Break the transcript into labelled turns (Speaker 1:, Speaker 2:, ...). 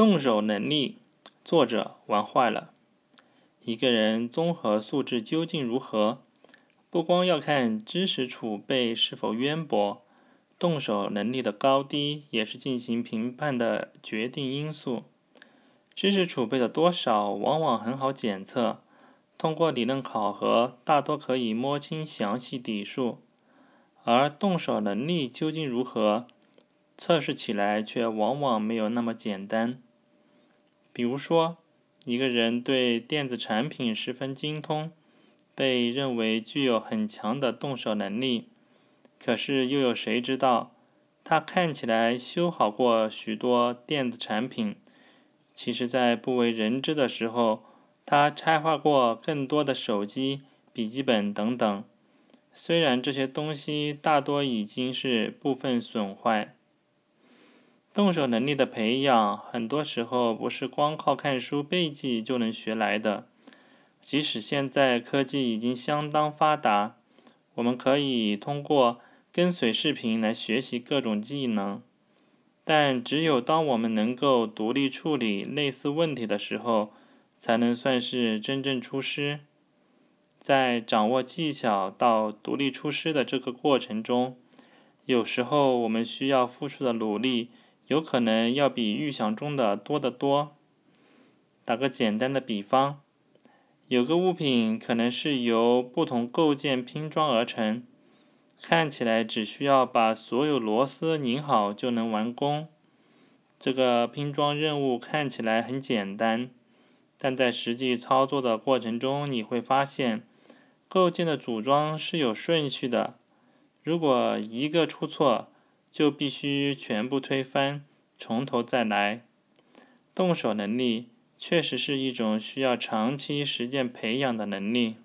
Speaker 1: 动手能力，作者玩坏了。一个人综合素质究竟如何，不光要看知识储备是否渊博，动手能力的高低也是进行评判的决定因素。知识储备的多少往往很好检测，通过理论考核，大多可以摸清详细底数。而动手能力究竟如何，测试起来却往往没有那么简单。比如说，一个人对电子产品十分精通，被认为具有很强的动手能力。可是，又有谁知道，他看起来修好过许多电子产品，其实，在不为人知的时候，他拆坏过更多的手机、笔记本等等。虽然这些东西大多已经是部分损坏。动手能力的培养，很多时候不是光靠看书背记就能学来的。即使现在科技已经相当发达，我们可以通过跟随视频来学习各种技能，但只有当我们能够独立处理类似问题的时候，才能算是真正出师。在掌握技巧到独立出师的这个过程中，有时候我们需要付出的努力。有可能要比预想中的多得多。打个简单的比方，有个物品可能是由不同构件拼装而成，看起来只需要把所有螺丝拧好就能完工。这个拼装任务看起来很简单，但在实际操作的过程中，你会发现构件的组装是有顺序的。如果一个出错，就必须全部推翻，从头再来。动手能力确实是一种需要长期实践培养的能力。